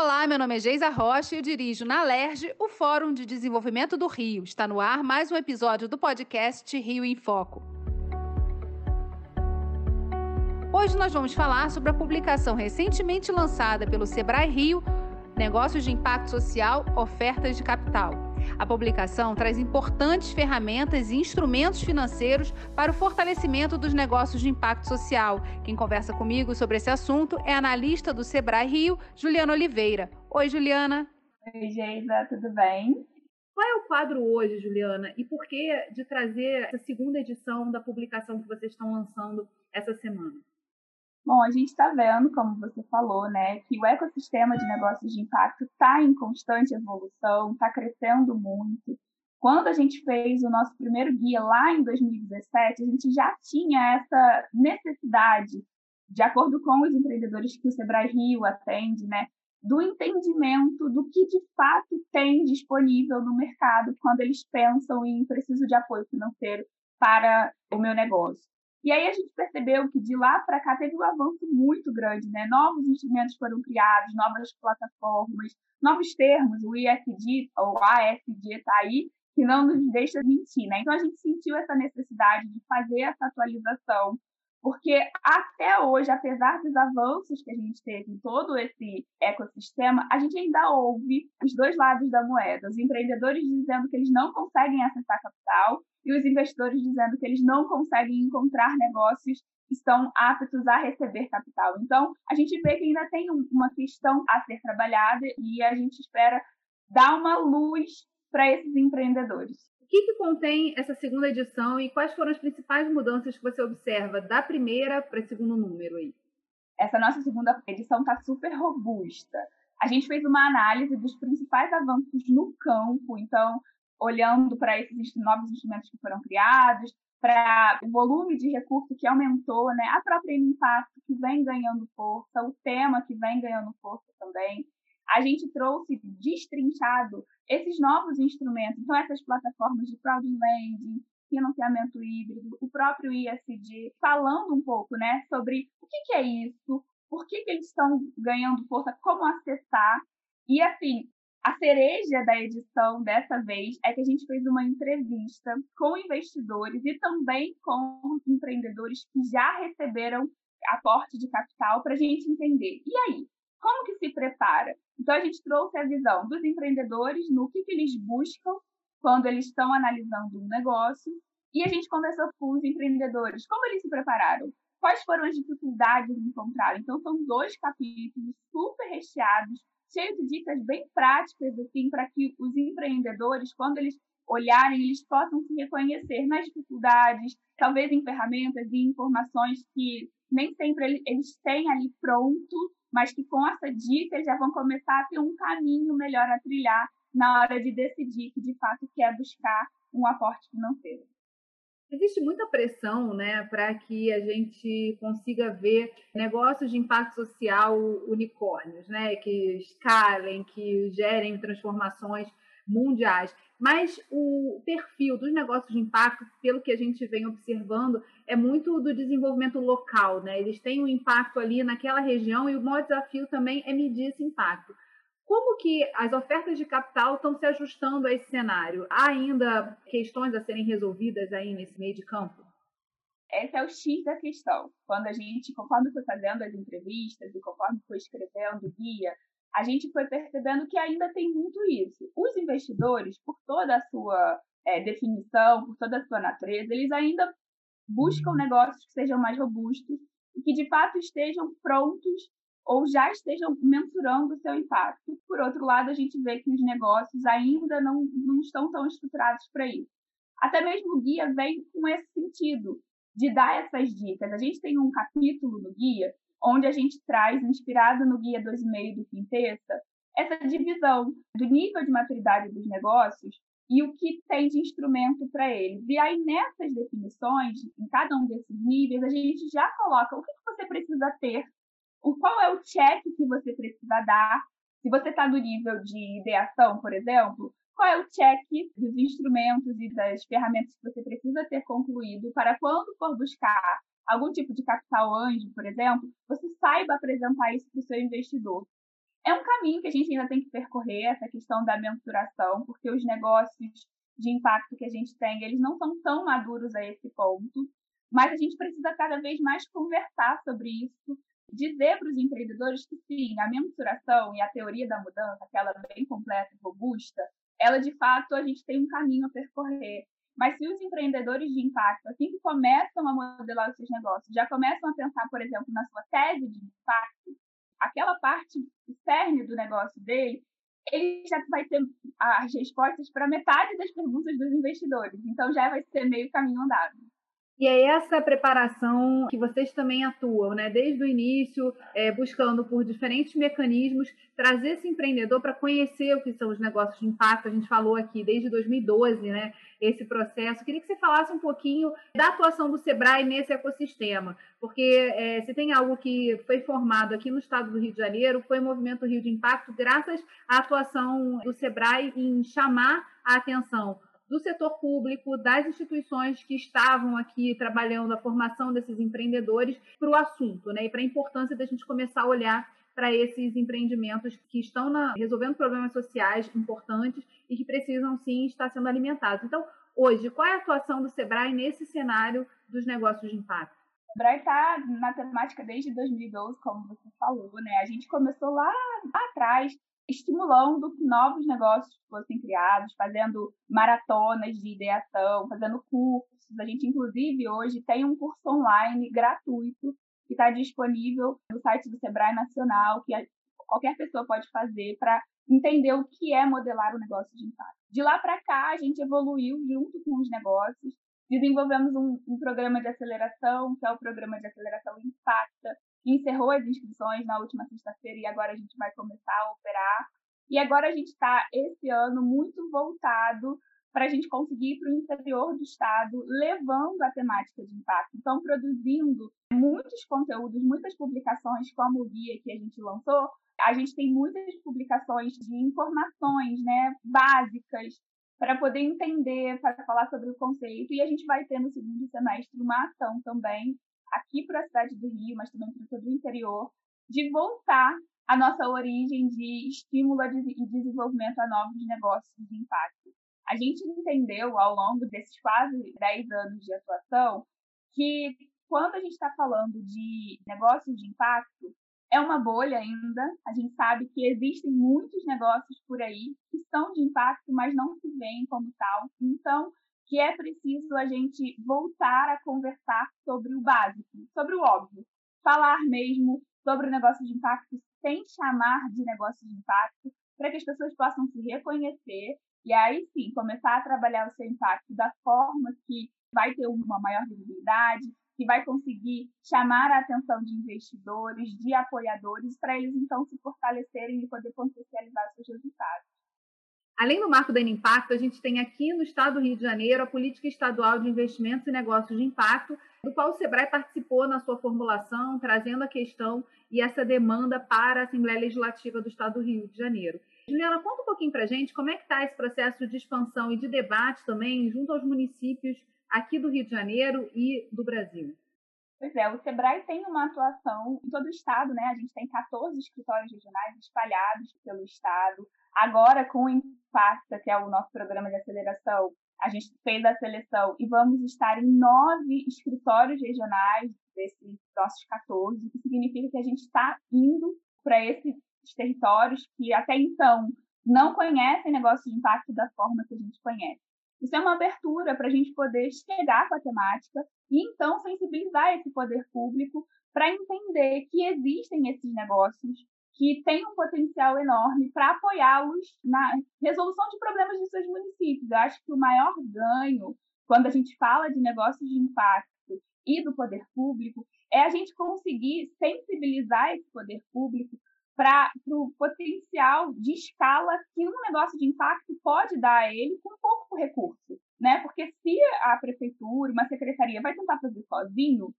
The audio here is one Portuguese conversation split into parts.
Olá, meu nome é Geisa Rocha e eu dirijo na LERJ o Fórum de Desenvolvimento do Rio. Está no ar mais um episódio do podcast Rio em Foco. Hoje nós vamos falar sobre a publicação recentemente lançada pelo Sebrae Rio, Negócios de Impacto Social, Ofertas de Capital. A publicação traz importantes ferramentas e instrumentos financeiros para o fortalecimento dos negócios de impacto social. Quem conversa comigo sobre esse assunto é a analista do Sebrae Rio, Juliana Oliveira. Oi, Juliana. Oi, Geisa, tudo bem? Qual é o quadro hoje, Juliana? E por que de trazer essa segunda edição da publicação que vocês estão lançando essa semana? Bom, a gente está vendo, como você falou, né, que o ecossistema de negócios de impacto está em constante evolução, está crescendo muito. Quando a gente fez o nosso primeiro guia lá em 2017, a gente já tinha essa necessidade, de acordo com os empreendedores que o Sebrae Rio atende, né, do entendimento do que de fato tem disponível no mercado quando eles pensam em preciso de apoio financeiro para o meu negócio. E aí a gente percebeu que de lá para cá teve um avanço muito grande, né? Novos instrumentos foram criados, novas plataformas, novos termos, o IFD ou AFD está aí, que não nos deixa mentir, né? Então a gente sentiu essa necessidade de fazer essa atualização, porque até hoje, apesar dos avanços que a gente teve em todo esse ecossistema, a gente ainda ouve os dois lados da moeda. Os empreendedores dizendo que eles não conseguem acessar capital e os investidores dizendo que eles não conseguem encontrar negócios que estão aptos a receber capital. Então, a gente vê que ainda tem uma questão a ser trabalhada e a gente espera dar uma luz para esses empreendedores. Que, que contém essa segunda edição e quais foram as principais mudanças que você observa da primeira para o segundo número aí? Essa nossa segunda edição está super robusta. A gente fez uma análise dos principais avanços no campo, então olhando para esses novos instrumentos que foram criados, para o volume de recurso que aumentou, né, a própria impacto que vem ganhando força, o tema que vem ganhando força também. A gente trouxe destrinchado esses novos instrumentos, então essas plataformas de crowdlending, financiamento híbrido, o próprio ISD, falando um pouco né, sobre o que, que é isso, por que, que eles estão ganhando força, como acessar. E, assim, a cereja da edição dessa vez é que a gente fez uma entrevista com investidores e também com empreendedores que já receberam aporte de capital para a gente entender. E aí, como que se prepara? Então a gente trouxe a visão dos empreendedores no que, que eles buscam quando eles estão analisando um negócio e a gente conversou com os empreendedores como eles se prepararam, quais foram as dificuldades que encontraram. Então são dois capítulos super recheados cheio de dicas bem práticas, assim, para que os empreendedores, quando eles olharem, eles possam se reconhecer nas dificuldades, talvez em ferramentas e informações que nem sempre eles têm ali pronto, mas que com essa dica já vão começar a ter um caminho melhor a trilhar na hora de decidir que de fato quer buscar um aporte financeiro. Existe muita pressão né, para que a gente consiga ver negócios de impacto social unicórnios, né, que escalem, que gerem transformações mundiais. Mas o perfil dos negócios de impacto, pelo que a gente vem observando, é muito do desenvolvimento local. Né? Eles têm um impacto ali naquela região e o maior desafio também é medir esse impacto. Como que as ofertas de capital estão se ajustando a esse cenário? Há ainda questões a serem resolvidas aí nesse meio de campo? Esse é o X da questão. Quando a gente, conforme foi fazendo as entrevistas e conforme foi escrevendo o guia, a gente foi percebendo que ainda tem muito isso. Os investidores, por toda a sua é, definição, por toda a sua natureza, eles ainda buscam negócios que sejam mais robustos e que de fato estejam prontos ou já estejam mensurando o seu impacto. Por outro lado, a gente vê que os negócios ainda não, não estão tão estruturados para isso. Até mesmo o guia vem com esse sentido, de dar essas dicas. A gente tem um capítulo no guia onde a gente traz, inspirado no guia 2,5 do Quintessa, essa divisão do nível de maturidade dos negócios e o que tem de instrumento para eles. E aí, nessas definições, em cada um desses níveis, a gente já coloca o que você precisa ter o qual é o check que você precisa dar. Se você está no nível de ideação, por exemplo, qual é o check dos instrumentos e das ferramentas que você precisa ter concluído para quando for buscar algum tipo de capital anjo, por exemplo, você saiba apresentar isso para o seu investidor. É um caminho que a gente ainda tem que percorrer, essa questão da mensuração, porque os negócios de impacto que a gente tem, eles não são tão maduros a esse ponto, mas a gente precisa cada vez mais conversar sobre isso, dizer para os empreendedores que sim, a mensuração e a teoria da mudança, aquela bem completa e robusta, ela de fato a gente tem um caminho a percorrer. Mas se os empreendedores de impacto, assim que começam a modelar os seus negócios, já começam a pensar, por exemplo, na sua tese de impacto, aquela parte cerne do negócio dele, ele já vai ter as respostas para metade das perguntas dos investidores. Então já vai ser meio caminho andado. E é essa preparação que vocês também atuam, né? Desde o início, é, buscando por diferentes mecanismos trazer esse empreendedor para conhecer o que são os negócios de impacto. A gente falou aqui desde 2012, né? Esse processo. Queria que você falasse um pouquinho da atuação do Sebrae nesse ecossistema, porque é, se tem algo que foi formado aqui no estado do Rio de Janeiro, foi o Movimento Rio de Impacto, graças à atuação do Sebrae em chamar a atenção do setor público, das instituições que estavam aqui trabalhando a formação desses empreendedores para o assunto, né? E para a importância da gente começar a olhar para esses empreendimentos que estão na, resolvendo problemas sociais importantes e que precisam sim estar sendo alimentados. Então, hoje, qual é a atuação do Sebrae nesse cenário dos negócios de impacto? O Sebrae está na temática desde 2012, como você falou, né? A gente começou lá, lá atrás, estimulando que novos negócios fossem criados, fazendo maratonas de ideação, fazendo cursos. A gente, inclusive, hoje tem um curso online gratuito que está disponível no site do Sebrae Nacional, que qualquer pessoa pode fazer para entender o que é modelar o negócio de impacto. De lá para cá, a gente evoluiu junto com os negócios, desenvolvemos um, um programa de aceleração, que é o programa de aceleração Impacta, encerrou as inscrições na última sexta-feira e agora a gente vai começar a operar. E agora a gente está, esse ano, muito voltado para a gente conseguir ir para o interior do estado, levando a temática de impacto. Então, produzindo muitos conteúdos, muitas publicações, como o guia que a gente lançou, a gente tem muitas publicações de informações né, básicas para poder entender, para falar sobre o conceito. E a gente vai ter no segundo semestre uma ação também aqui para a cidade do Rio, mas também para todo o interior, de voltar à nossa origem de estímulo e desenvolvimento a novos negócios de impacto. A gente entendeu ao longo desses quase 10 anos de atuação que quando a gente está falando de negócios de impacto, é uma bolha ainda. A gente sabe que existem muitos negócios por aí que são de impacto, mas não se veem como tal. Então, que é preciso a gente voltar a conversar sobre o básico, sobre o óbvio. Falar mesmo sobre o negócio de impacto sem chamar de negócio de impacto, para que as pessoas possam se reconhecer e aí sim começar a trabalhar o seu impacto da forma que vai ter uma maior visibilidade, que vai conseguir chamar a atenção de investidores, de apoiadores, para eles então se fortalecerem e poder potencializar seus resultados. Além do marco da Impacto, a gente tem aqui no estado do Rio de Janeiro a Política Estadual de Investimentos e Negócios de Impacto, do qual o SEBRAE participou na sua formulação, trazendo a questão e essa demanda para a Assembleia Legislativa do Estado do Rio de Janeiro. Juliana, conta um pouquinho para a gente como é que está esse processo de expansão e de debate também junto aos municípios aqui do Rio de Janeiro e do Brasil. Pois é, o Sebrae tem uma atuação em todo o estado, né? A gente tem 14 escritórios regionais espalhados pelo estado. Agora, com o Impacta, que é o nosso programa de aceleração, a gente fez a seleção e vamos estar em nove escritórios regionais desses nossos 14, o que significa que a gente está indo para esses territórios que até então não conhecem negócio de impacto da forma que a gente conhece. Isso é uma abertura para a gente poder chegar com a temática e então sensibilizar esse poder público para entender que existem esses negócios que têm um potencial enorme para apoiá-los na resolução de problemas dos seus municípios. Eu acho que o maior ganho, quando a gente fala de negócios de impacto e do poder público, é a gente conseguir sensibilizar esse poder público para o potencial de escala que um negócio de impacto pode dar a ele com pouco recurso, né? Porque se a prefeitura, uma secretaria vai tentar fazer sozinho,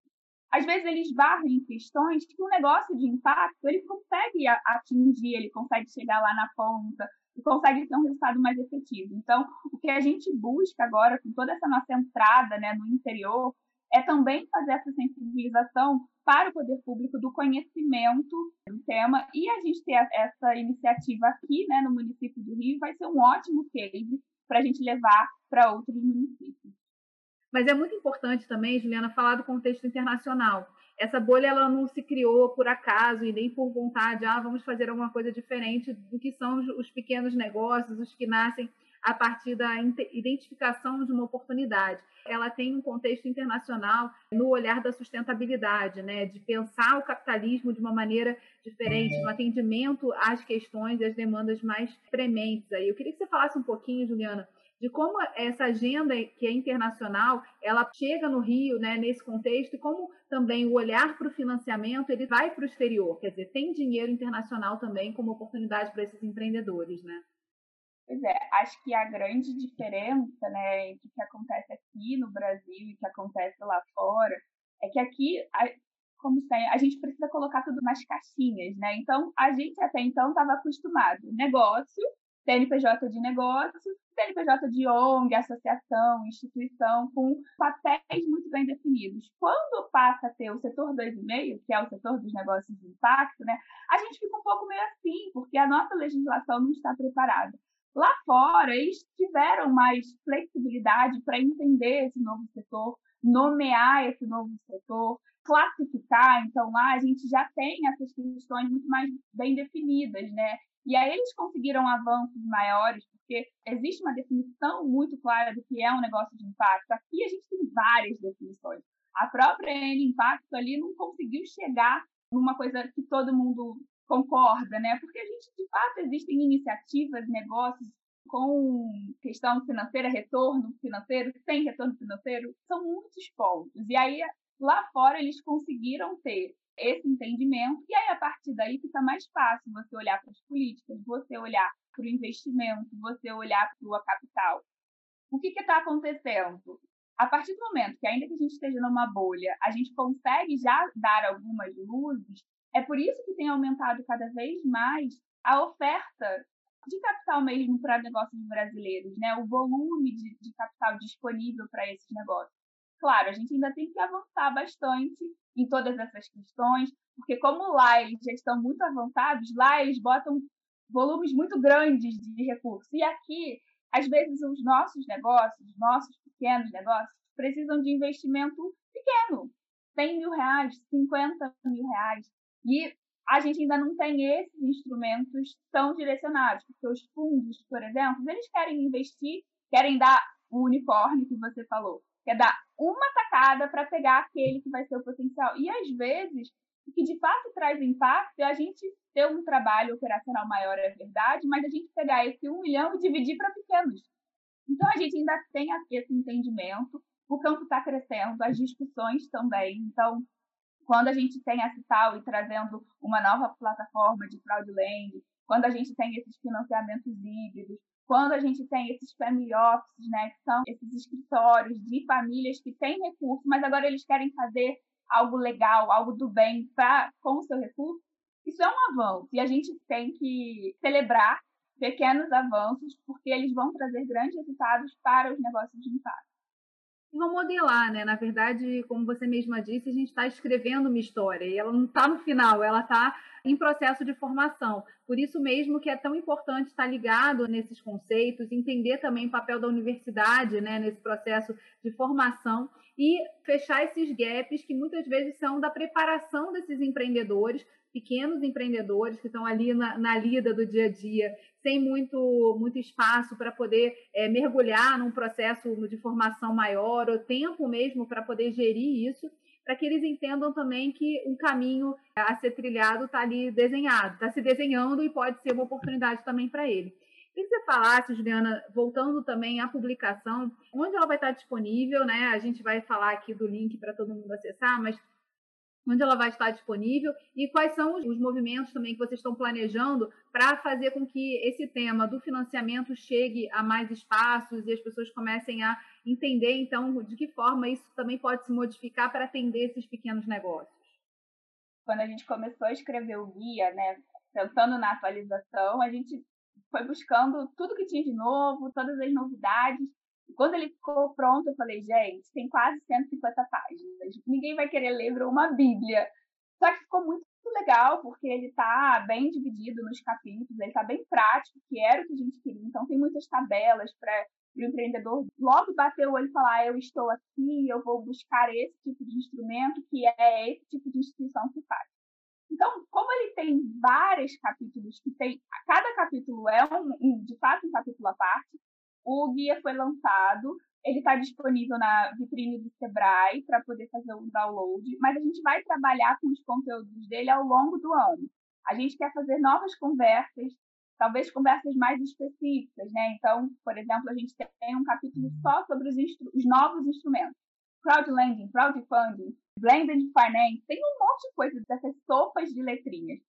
às vezes eles barram em questões que um negócio de impacto ele consegue atingir, ele consegue chegar lá na ponta e consegue ter um resultado mais efetivo. Então, o que a gente busca agora com toda essa nossa entrada, né, no interior, é também fazer essa sensibilização para o poder público do conhecimento do tema e a gente ter essa iniciativa aqui, né, no município do Rio, vai ser um ótimo case para a gente levar para outros municípios. Mas é muito importante também, Juliana, falar do contexto internacional. Essa bolha ela não se criou por acaso e nem por vontade, ah, vamos fazer alguma coisa diferente do que são os pequenos negócios, os que nascem a partir da identificação de uma oportunidade. Ela tem um contexto internacional no olhar da sustentabilidade, né, de pensar o capitalismo de uma maneira diferente, no atendimento às questões e às demandas mais prementes. Aí, eu queria que você falasse um pouquinho, Juliana, de como essa agenda que é internacional, ela chega no Rio, né, nesse contexto, e como também o olhar para o financiamento, ele vai para o exterior, quer dizer, tem dinheiro internacional também como oportunidade para esses empreendedores, né? Pois é, acho que a grande diferença, né, entre o que acontece aqui no Brasil e o que acontece lá fora, é que aqui, como tem, a gente precisa colocar tudo nas caixinhas, né? Então, a gente até então estava acostumado. Negócio, CNPJ de negócio, CNPJ de ONG, associação, instituição, com papéis muito bem definidos. Quando passa a ter o setor 2,5, que é o setor dos negócios de impacto, né, a gente fica um pouco meio assim, porque a nossa legislação não está preparada. Lá fora, eles tiveram mais flexibilidade para entender esse novo setor, nomear esse novo setor, classificar. Então, lá a gente já tem essas questões muito mais bem definidas, né? E aí eles conseguiram avanços maiores, porque existe uma definição muito clara do que é um negócio de impacto. Aqui a gente tem várias definições. A própria N Impacto ali não conseguiu chegar numa coisa que todo mundo concorda, né? Porque a gente, de fato, existem iniciativas, negócios com questão financeira, retorno financeiro, sem retorno financeiro, são muitos pontos. E aí, lá fora, eles conseguiram ter esse entendimento, e aí, a partir daí, fica mais fácil você olhar para as políticas, você olhar para o investimento, você olhar para o capital. O que está acontecendo? A partir do momento que, ainda que a gente esteja numa bolha, a gente consegue já dar algumas luzes, é por isso que tem aumentado cada vez mais a oferta de capital mesmo para negócios brasileiros, né? O volume de, de capital disponível para esses negócios. Claro, a gente ainda tem que avançar bastante em todas essas questões, porque como lá eles já estão muito avançados, lá eles botam volumes muito grandes de recursos. E aqui, às vezes, os nossos negócios, nossos pequenos negócios, precisam de investimento pequeno. 100 mil reais, 50 mil reais. E a gente ainda não tem esses instrumentos tão direcionados, porque os fundos, por exemplo, eles querem investir, querem dar o unicórnio que você falou, quer dar uma tacada para pegar aquele que vai ser o potencial. E às vezes, o que de fato traz impacto é a gente ter um trabalho operacional maior, é verdade, mas a gente pegar esse um milhão e dividir para pequenos. Então a gente ainda tem esse entendimento, o campo está crescendo, as discussões também. Então, quando a gente tem a Cital e trazendo uma nova plataforma de crowdlending, quando a gente tem esses financiamentos híbridos, quando a gente tem esses family offices, né, que são esses escritórios de famílias que têm recurso, mas agora eles querem fazer algo legal, algo do bem pra, com o seu recurso, isso é um avanço. E a gente tem que celebrar pequenos avanços, porque eles vão trazer grandes resultados para os negócios de impacto vão modelar, né? Na verdade, como você mesma disse, a gente está escrevendo uma história e ela não está no final, ela está em processo de formação. Por isso mesmo que é tão importante estar ligado nesses conceitos, entender também o papel da universidade, né, nesse processo de formação e fechar esses gaps que muitas vezes são da preparação desses empreendedores pequenos empreendedores que estão ali na, na lida do dia a dia, sem muito, muito espaço para poder é, mergulhar num processo de formação maior, ou tempo mesmo para poder gerir isso, para que eles entendam também que um caminho a ser trilhado está ali desenhado, está se desenhando e pode ser uma oportunidade também para ele. Queria que você falasse, Juliana, voltando também à publicação, onde ela vai estar disponível, né? A gente vai falar aqui do link para todo mundo acessar, mas onde ela vai estar disponível e quais são os movimentos também que vocês estão planejando para fazer com que esse tema do financiamento chegue a mais espaços e as pessoas comecem a entender, então, de que forma isso também pode se modificar para atender esses pequenos negócios. Quando a gente começou a escrever o guia, né, pensando na atualização, a gente foi buscando tudo que tinha de novo, todas as novidades, Quando ele ficou pronto, eu falei, gente, tem quase 150 páginas. Ninguém vai querer ler uma Bíblia. Só que ficou muito legal, porque ele está bem dividido nos capítulos, ele está bem prático, que era o que a gente queria. Então, tem muitas tabelas para o empreendedor logo bater o olho e falar: ah, eu estou aqui, eu vou buscar esse tipo de instrumento, que é esse tipo de instituição que faz. Então, como ele tem vários capítulos, que tem, cada capítulo é um, de fato um capítulo à parte, o guia foi lançado, ele está disponível na vitrine do Sebrae para poder fazer o download, mas a gente vai trabalhar com os conteúdos dele ao longo do ano. A gente quer fazer novas conversas, talvez conversas mais específicas, né? Então, por exemplo, a gente tem um capítulo só sobre os, os novos instrumentos. Crowdlending, crowdfunding, blended finance, tem um monte de coisa dessas sopas de letrinhas.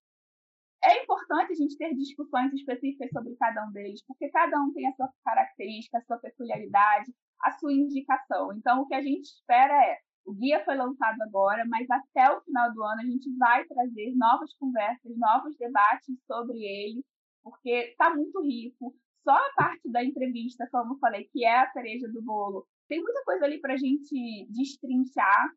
É importante a gente ter discussões específicas sobre cada um deles, porque cada um tem a sua característica, a sua peculiaridade, a sua indicação. Então, o que a gente espera é, o guia foi lançado agora, mas até o final do ano a gente vai trazer novas conversas, novos debates sobre ele, porque está muito rico. Só a parte da entrevista, como eu falei, que é a cereja do bolo, tem muita coisa ali para a gente destrinchar.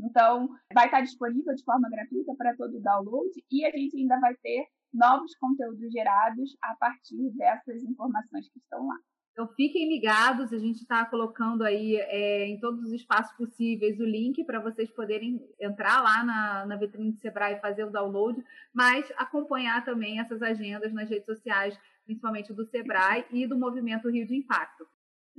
Então, vai estar disponível de forma gratuita para todo o download e a gente ainda vai ter novos conteúdos gerados a partir dessas informações que estão lá. Então, fiquem ligados, a gente está colocando aí é, em todos os espaços possíveis o link para vocês poderem entrar lá na, na vitrine do Sebrae e fazer o download, mas acompanhar também essas agendas nas redes sociais, principalmente do Sebrae e do Movimento Rio de Impacto.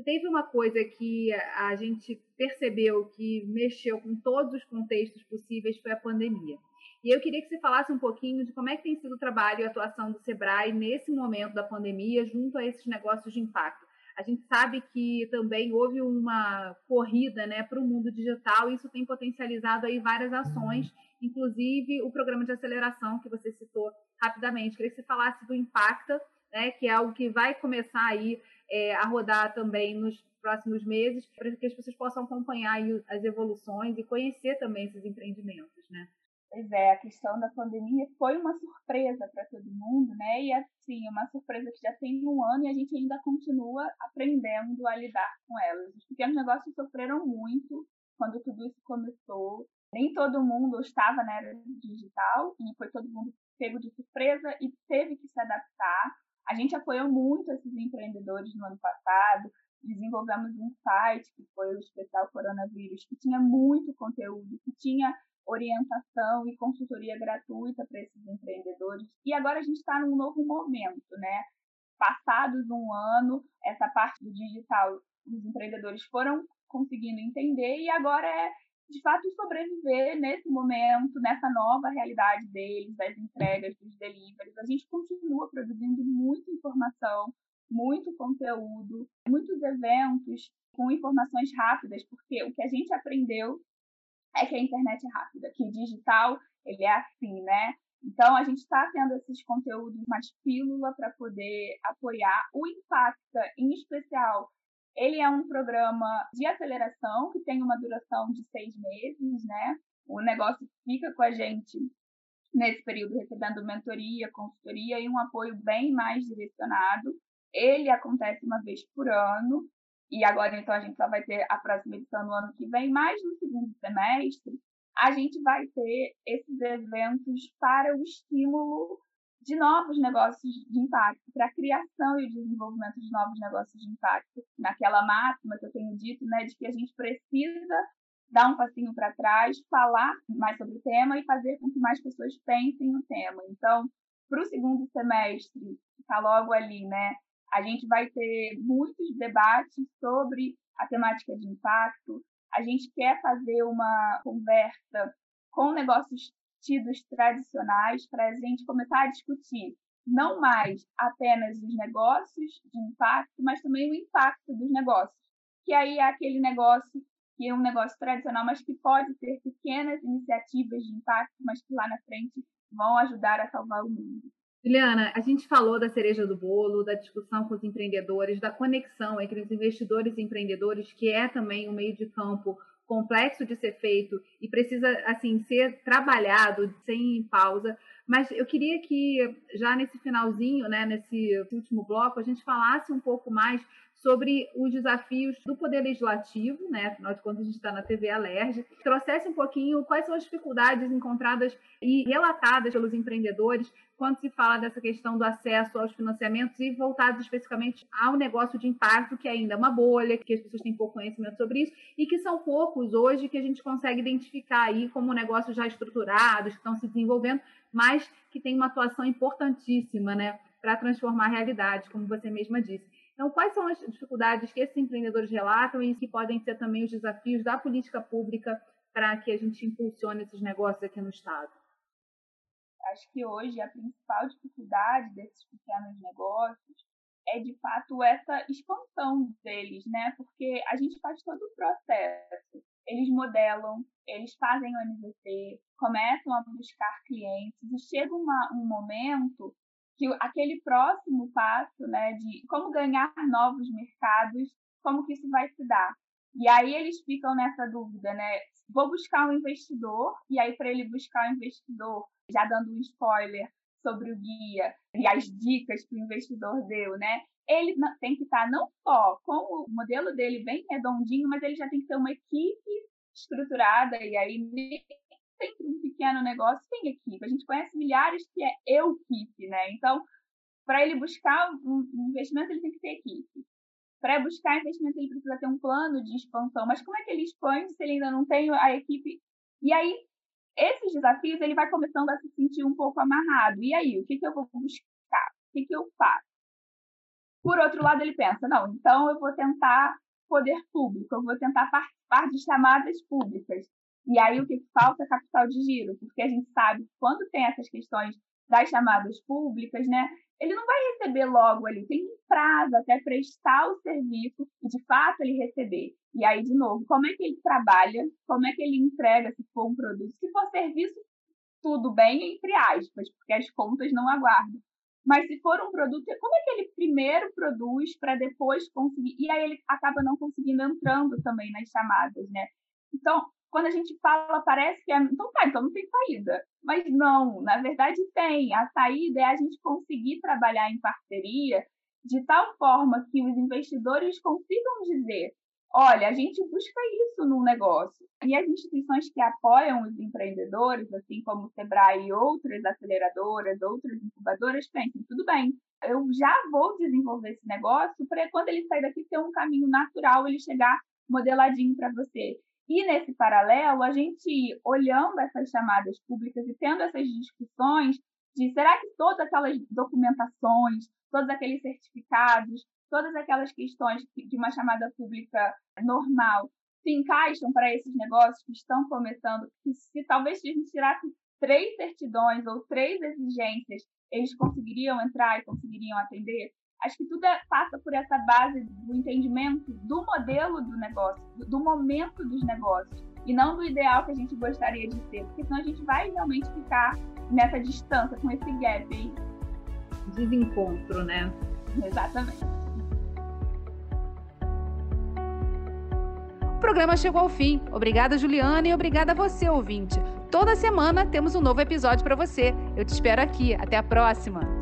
Teve uma coisa que a gente percebeu que mexeu com todos os contextos possíveis foi a pandemia. E eu queria que você falasse um pouquinho de como é que tem sido o trabalho e a atuação do Sebrae nesse momento da pandemia junto a esses negócios de impacto. A gente sabe que também houve uma corrida né, para o mundo digital e isso tem potencializado aí várias ações, inclusive o programa de aceleração que você citou rapidamente. Queria que você falasse do Impacta, né, que é algo que vai começar aí é, a rodar também nos próximos meses, para que as pessoas possam acompanhar as evoluções e conhecer também esses empreendimentos, né? Pois é, a questão da pandemia foi uma surpresa para todo mundo, né? E assim, uma surpresa que já tem um ano e a gente ainda continua aprendendo a lidar com elas. Os pequenos negócios sofreram muito quando tudo isso começou. Nem todo mundo estava na era digital e foi todo mundo pego de surpresa e teve que se adaptar. A gente apoiou muito esses empreendedores no ano passado, desenvolvemos um site que foi o Especial Coronavírus, que tinha muito conteúdo, que tinha orientação e consultoria gratuita para esses empreendedores. E agora a gente está num novo momento, né? Passados um ano, essa parte do digital, os empreendedores foram conseguindo entender e agora é de fato sobreviver nesse momento, nessa nova realidade deles, das entregas, dos deliveries. A gente continua produzindo muita informação, muito conteúdo, muitos eventos com informações rápidas, porque o que a gente aprendeu é que a internet é rápida, que o digital ele é assim, né? Então a gente está tendo esses conteúdos mais pílula para poder apoiar o Impacta, em especial. Ele é um programa de aceleração que tem uma duração de seis meses, né? O negócio fica com a gente nesse período recebendo mentoria, consultoria e um apoio bem mais direcionado. Ele acontece uma vez por ano e agora então a gente só vai ter a próxima edição no ano que vem, mas no segundo semestre a gente vai ter esses eventos para o estímulo de novos negócios de impacto, para a criação e o desenvolvimento de novos negócios de impacto. Naquela máxima que eu tenho dito, né, de que a gente precisa dar um passinho para trás, falar mais sobre o tema e fazer com que mais pessoas pensem no tema. Então, para o segundo semestre, está logo ali, né, a gente vai ter muitos debates sobre a temática de impacto. A gente quer fazer uma conversa com negócios tidos tradicionais para a gente começar a discutir não mais apenas os negócios de impacto, mas também o impacto dos negócios. Que aí é aquele negócio que é um negócio tradicional, mas que pode ter pequenas iniciativas de impacto, mas que lá na frente vão ajudar a salvar o mundo. Juliana, a gente falou da cereja do bolo, da discussão com os empreendedores, da conexão entre os investidores e empreendedores, que é também um meio de campo complexo de ser feito e precisa assim ser trabalhado sem pausa. Mas eu queria que já nesse finalzinho, né, nesse último bloco, a gente falasse um pouco mais sobre os desafios do Poder Legislativo, né? afinal de contas a gente está na TV Alerj, trouxesse um pouquinho quais são as dificuldades encontradas e relatadas pelos empreendedores quando se fala dessa questão do acesso aos financiamentos e voltados especificamente ao negócio de impacto, que ainda é uma bolha, que as pessoas têm pouco conhecimento sobre isso, e que são poucos hoje que a gente consegue identificar aí como negócios já estruturados, que estão se desenvolvendo, mas que tem uma atuação importantíssima, né, para transformar a realidade, como você mesma disse. Então, quais são as dificuldades que esses empreendedores relatam e que podem ser também os desafios da política pública para que a gente impulsione esses negócios aqui no Estado? Acho que hoje a principal dificuldade desses pequenos negócios é de fato essa expansão deles, né? Porque a gente faz todo o processo. Eles modelam, eles fazem o MVP, começam a buscar clientes e chega uma, um momento que aquele próximo passo, né, de como ganhar novos mercados, como que isso vai se dar. E aí eles ficam nessa dúvida, né? Vou buscar um investidor, e aí para ele buscar um investidor, já dando um spoiler sobre o guia e as dicas que o investidor deu, né? Ele tem que estar não só com o modelo dele bem redondinho, mas ele já tem que ter uma equipe estruturada, e aí sempre um pequeno negócio tem equipe. A gente conhece milhares que é eu equipe, né? Então, para ele buscar um investimento, ele tem que ter equipe. Para buscar investimento, ele precisa ter um plano de expansão. Mas como é que ele expande se ele ainda não tem a equipe? E aí, esses desafios, ele vai começando a se sentir um pouco amarrado. E aí, o que, que eu vou buscar? O que, que eu faço? Por outro lado, ele pensa, não, então eu vou tentar poder público, eu vou tentar participar de chamadas públicas. E aí o que falta é capital de giro, porque a gente sabe que quando tem essas questões das chamadas públicas, né, ele não vai receber logo ali, tem um prazo até prestar o serviço e de fato ele receber. E aí, de novo, como é que ele trabalha, como é que ele entrega se for um produto, se for serviço, tudo bem, entre aspas, porque as contas não aguardam. Mas se for um produto, como é que ele primeiro produz para depois conseguir? E aí ele acaba não conseguindo entrando também nas chamadas, né? Então, quando a gente fala, parece que é. Então tá, então não tem saída. Mas não, na verdade tem. A saída é a gente conseguir trabalhar em parceria de tal forma que os investidores consigam dizer: olha, a gente busca isso no negócio. E as instituições que apoiam os empreendedores, assim como o Sebrae e outras aceleradoras, outras incubadoras, pensem: tudo bem, eu já vou desenvolver esse negócio para quando ele sair daqui ter um caminho natural, ele chegar modeladinho para você. E nesse paralelo, a gente olhando essas chamadas públicas e tendo essas discussões de será que todas aquelas documentações, todos aqueles certificados, todas aquelas questões de uma chamada pública normal se encaixam para esses negócios que estão começando, que se talvez se tirasse três certidões ou três exigências, eles conseguiriam entrar e conseguiriam atender? Acho que tudo é, passa por essa base do entendimento do modelo do negócio, do, do momento dos negócios, e não do ideal que a gente gostaria de ter, porque senão a gente vai realmente ficar nessa distância, com esse gap aí. Desencontro, né? Exatamente. O programa chegou ao fim. Obrigada, Juliana, e obrigada a você, ouvinte. Toda semana temos um novo episódio para você. Eu te espero aqui. Até a próxima!